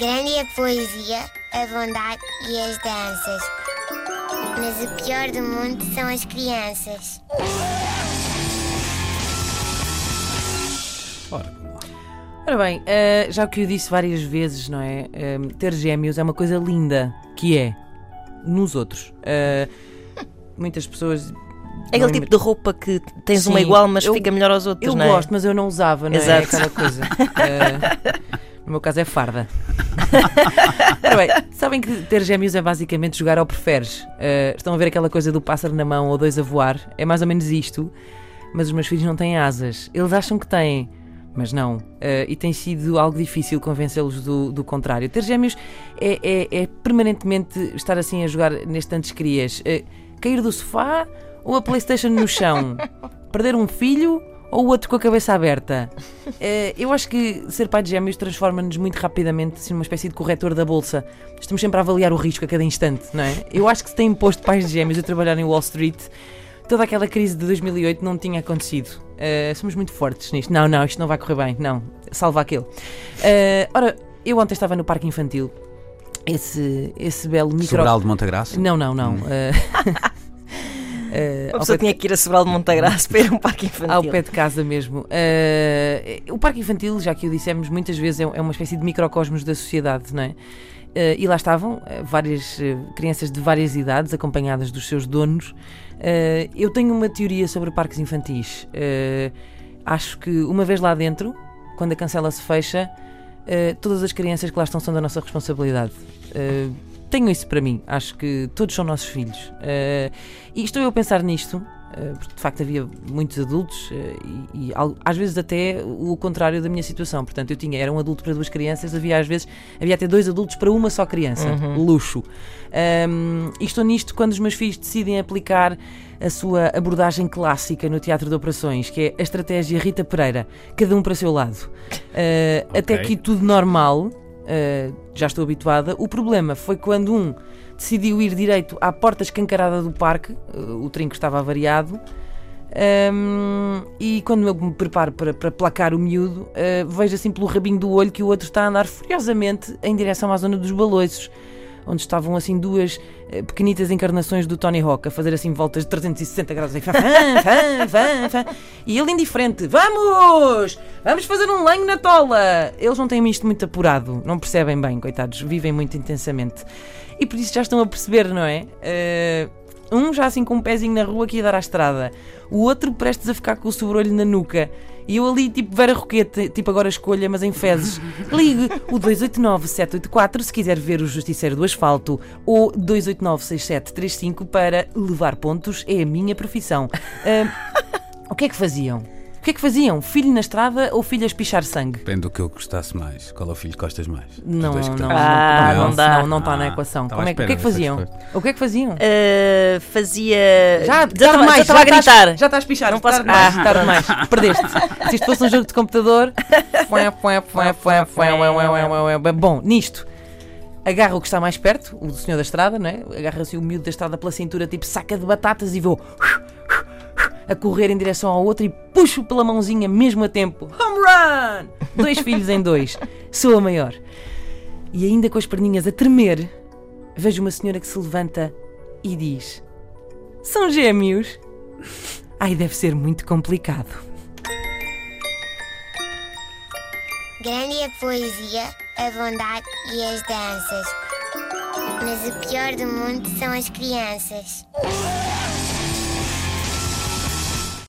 Grande é a poesia, a bondade e as danças. Mas o pior do mundo são as crianças. Ora. Ora bem, eh, já que eu disse várias vezes, não é? Eh, ter gêmeos é uma coisa linda, que é nos outros. Eh, muitas pessoas. É aquele tipo de roupa que tens uma Sim, igual, mas eu- fica melhor aos outros, Eu não é? gosto, mas eu não usava, não é? Exato. Aquela coisa. Eh, no meu caso é farda. Ora bem, sabem que ter gêmeos é basicamente jogar ao preferes. Eh, estão a ver aquela coisa do pássaro na mão ou dois a voar? É mais ou menos isto. Mas os meus filhos não têm asas. Eles acham que têm, mas não. Eh, e tem sido algo difícil convencê-los do, do contrário. Ter gêmeos é, é- é permanentemente estar assim a jogar neste tantos crias. Eh, cair do sofá ou a Playstation no chão? Perder um filho ou o outro com a cabeça aberta? Eh, eu acho que ser pai de gêmeos transforma-nos muito rapidamente assim, numa espécie de corretor da bolsa. Estamos sempre a avaliar o risco a cada instante, não é? Eu acho que se tem imposto pais de gêmeos a trabalhar em Wall Street, toda aquela crise de 2008 não tinha acontecido. Eh, somos muito fortes nisto. Não, não, isto não vai correr bem. Não, salva aquele. Eh, ora, eu ontem estava no parque infantil. Esse, esse belo micro. Sobral de Montagraça? Não, não, não. Eh, eh, A pessoa pé de- tinha que ir a Sobral de Montagraça para ir a um parque infantil. ao pé de casa mesmo. Eh, o parque infantil, já que o dissemos, muitas vezes é é uma espécie de microcosmos da sociedade, não é? Eh, e lá estavam várias eh, crianças de várias idades, acompanhadas dos seus donos. Eu tenho uma teoria sobre parques infantis. Acho que uma vez lá dentro, quando a cancela se fecha, todas as crianças que lá estão são da nossa responsabilidade. Tenho isso para mim. Acho que todos são nossos filhos. Eh, e estou eu a pensar nisto, eh, porque de facto havia muitos adultos eh, e, e às vezes até o contrário da minha situação. Portanto, eu tinha, era um adulto para duas crianças, havia às vezes, havia até dois adultos para uma só criança. Luxo. Ahm, e estou nisto quando os meus filhos decidem aplicar a sua abordagem clássica no teatro de operações, que é a estratégia Rita Pereira, cada um para o seu lado. Ah, Até Ok. aqui tudo normal, ah, já estou habituada. O problema foi quando um decidiu ir direito à porta escancarada do parque, ah, o trinco estava avariado. ahm, e quando eu me preparo para, para placar o miúdo, ah, vejo assim pelo rabinho do olho que o outro está a andar furiosamente em direção à zona dos baloiços, onde estavam assim duas eh, pequenitas encarnações do Tony Hawk a fazer assim voltas de 360 graus assim, fã, fã, fã, fã, e ele indiferente, vamos! Vamos fazer um lenho na tola! Eles não têm isto muito apurado, não percebem bem, coitados, vivem muito intensamente. E por isso já estão a perceber, não é? Eh, um já assim com um pezinho na rua que ia dar à estrada, o outro prestes a ficar com o sobrolho na nuca. E eu ali, tipo Vera Roquete, tipo agora escolha, mas em fezes. Ligue o 289-784 se quiser ver o Justiceiro do Asfalto ou 289-6735 para levar pontos, é a minha profissão. Ah, o que é que faziam? O que é que faziam? Filho na estrada ou filho a espichar sangue? Depende do que eu gostasse mais. Qual é o filho que gostas mais? Não, não, que não. Ah, não, não dá. não, não está na Ah, equação. estava Como é, que- o que é que faziam? O que é que faziam? Ah, fazia. Já, já estava já estava a gritar. Já está a espichar. Não posso mais. Ah, tarde demais. Perdeste. Se isto fosse um jogo de computador. Bom, nisto. Agarra o que está mais perto, o do senhor da estrada, não é? Agarra-se o miúdo da estrada pela cintura, tipo saca de batatas e vou a correr em direção ao outro e puxo pela mãozinha mesmo a tempo. Home run! Dois filhos em dois. Sou a maior. E ainda com as perninhas a tremer, vejo uma senhora que se levanta e diz: São gêmeos? Ai, deve ser muito complicado. Grande é a poesia, a bondade e as danças. Mas o pior do mundo são as crianças.